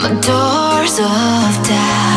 the doors of doubt.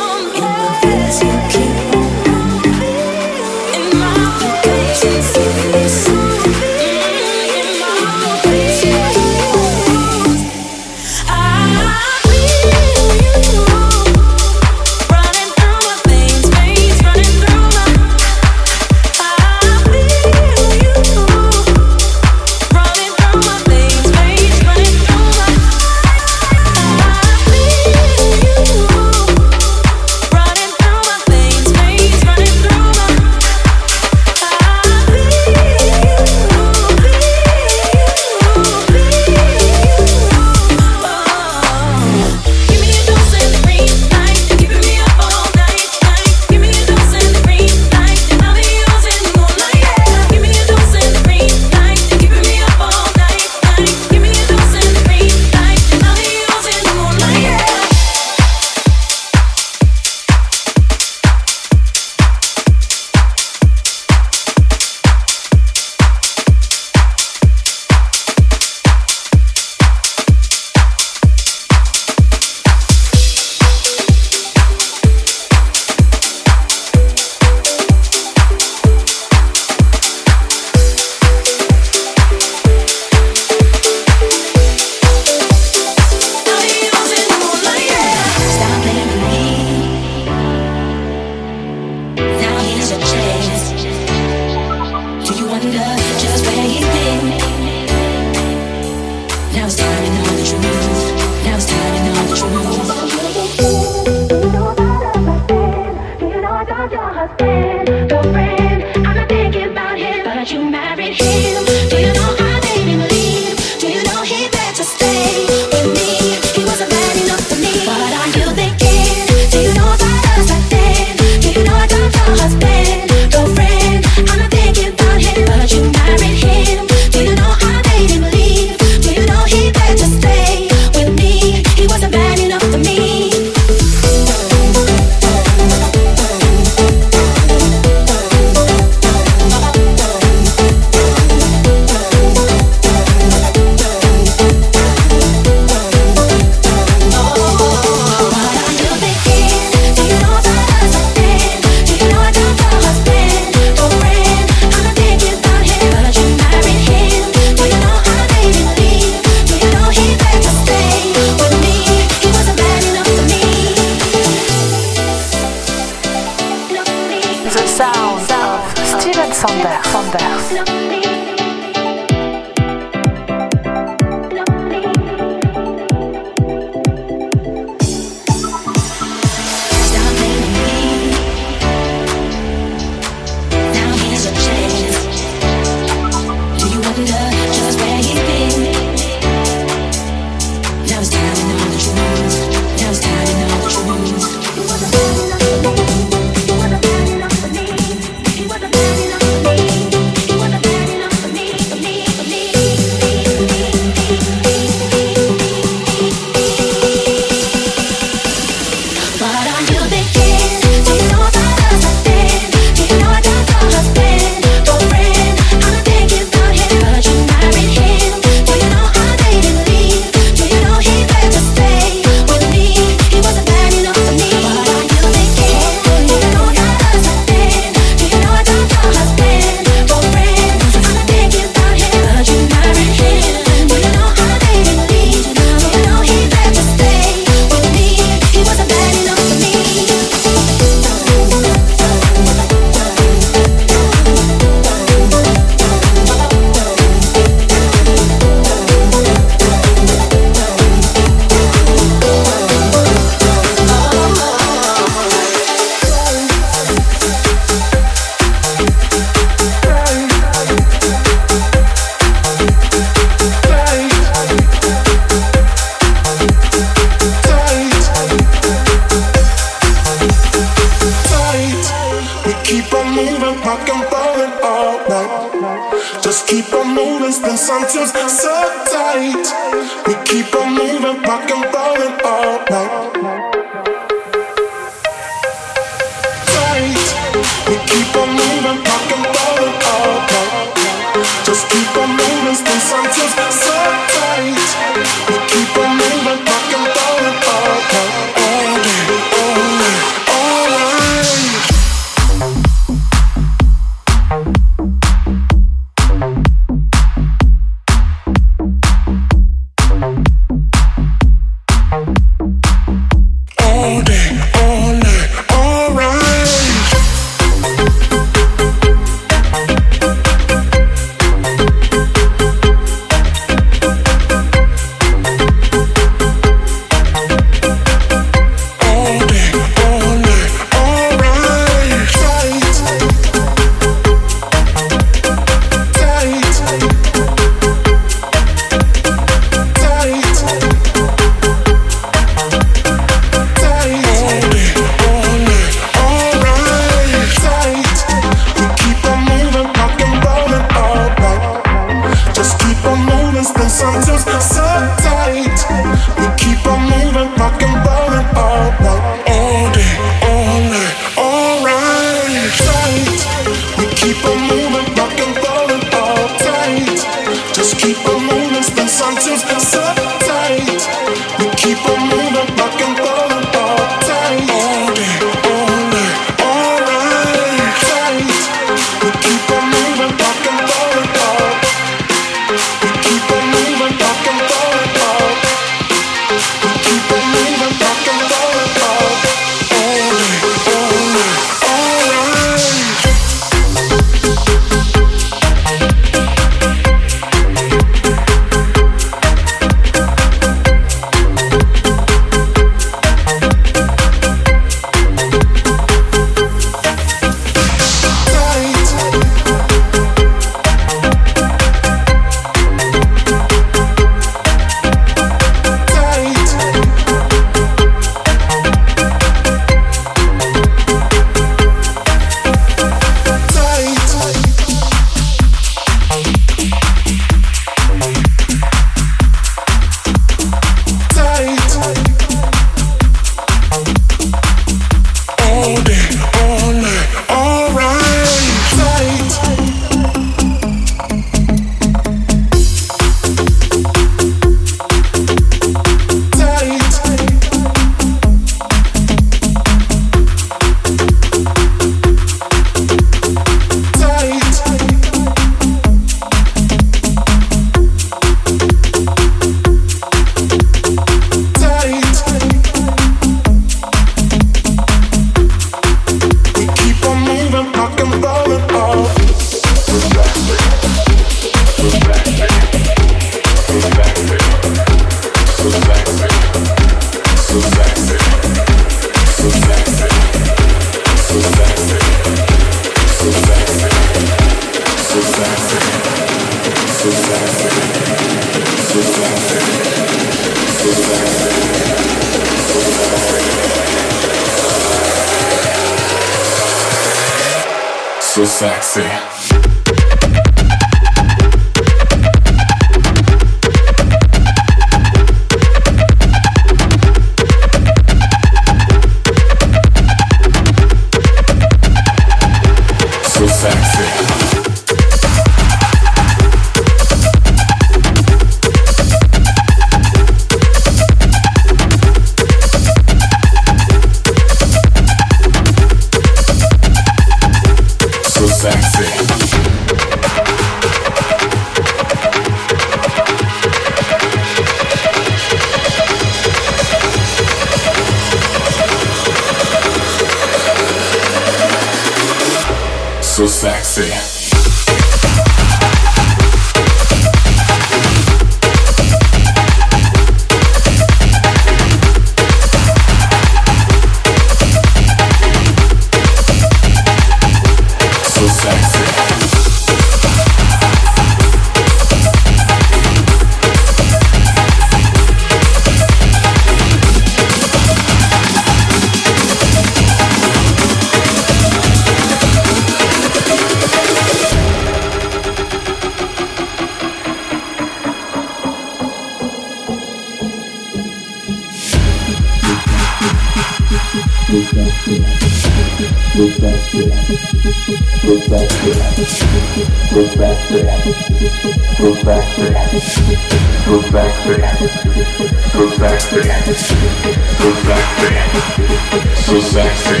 Sexy.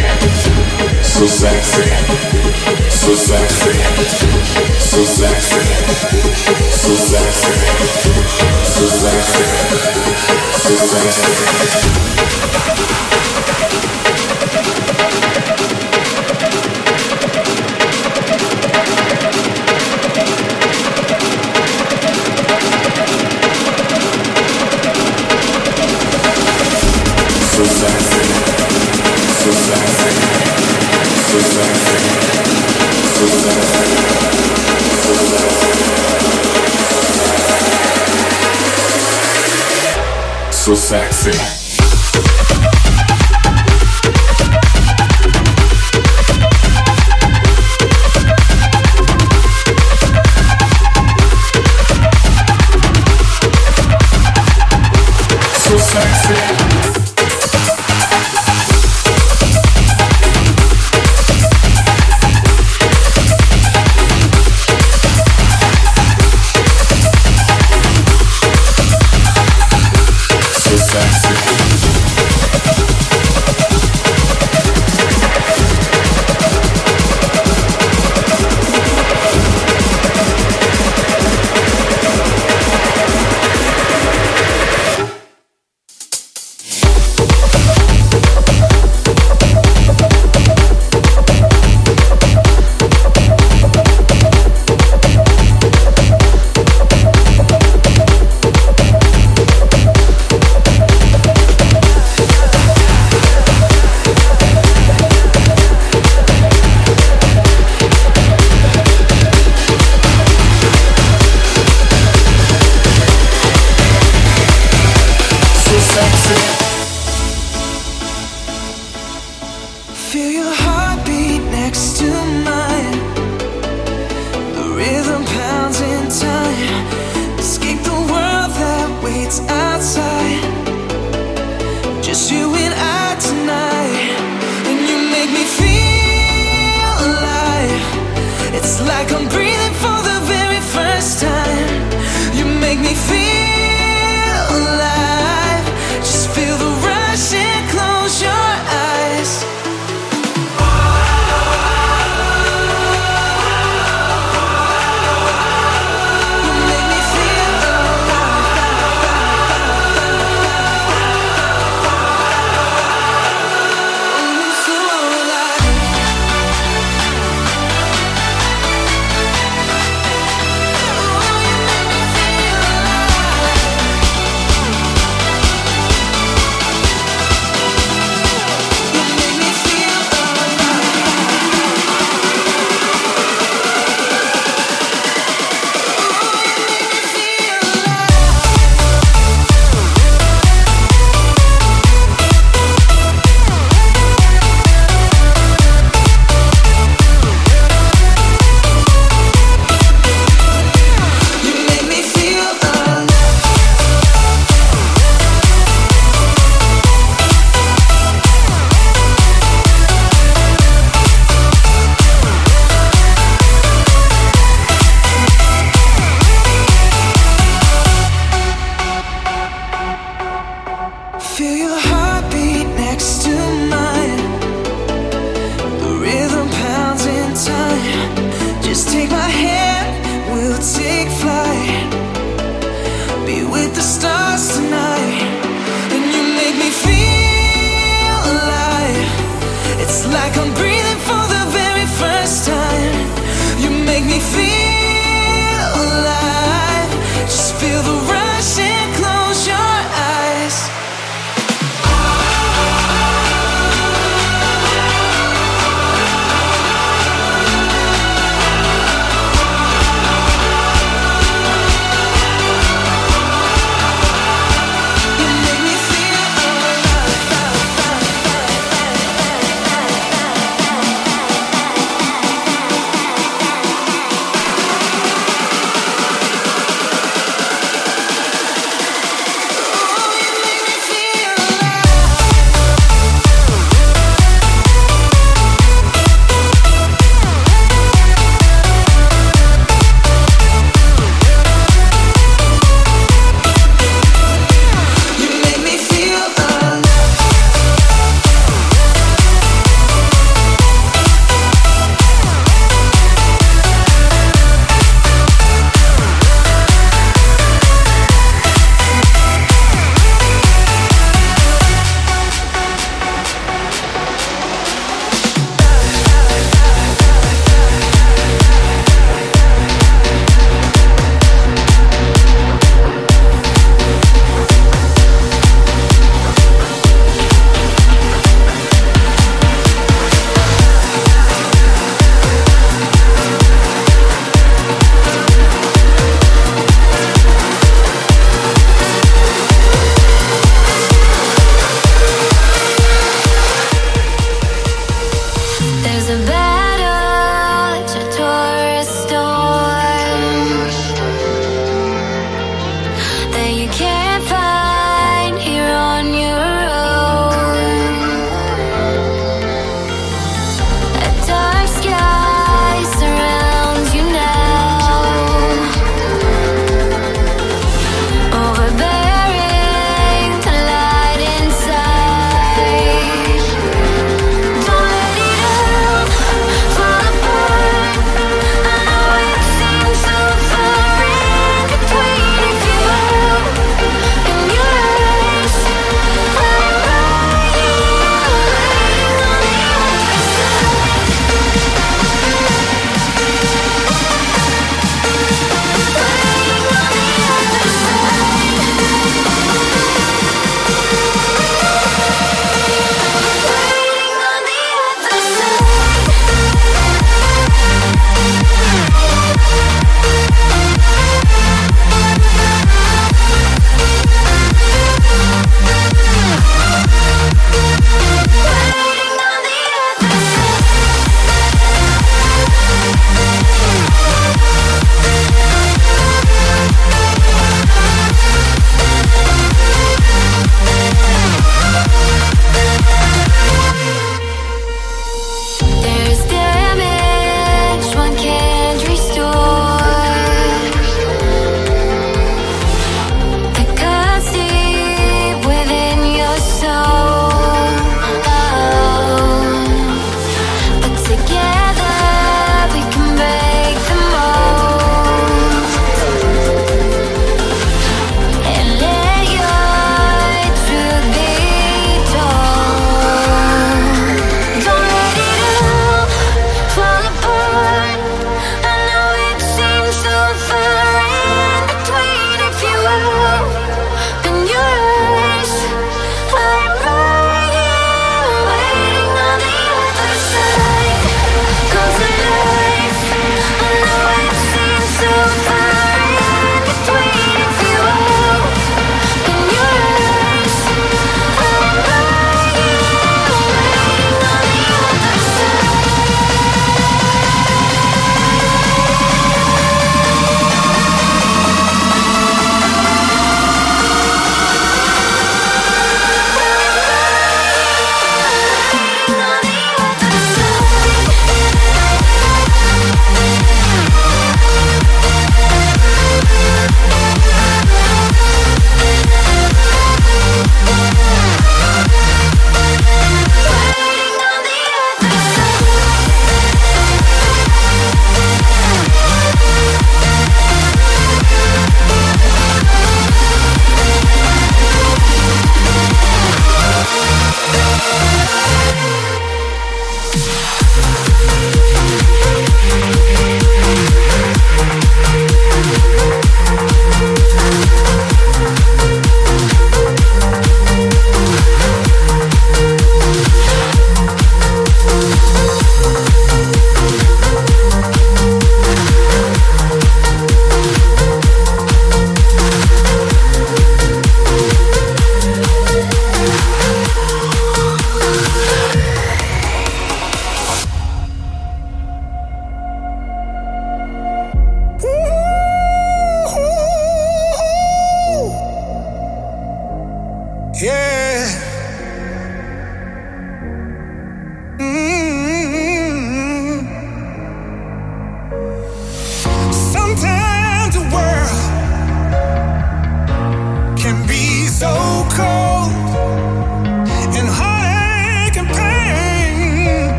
So sexy. So sexy. Mixing.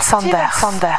Steven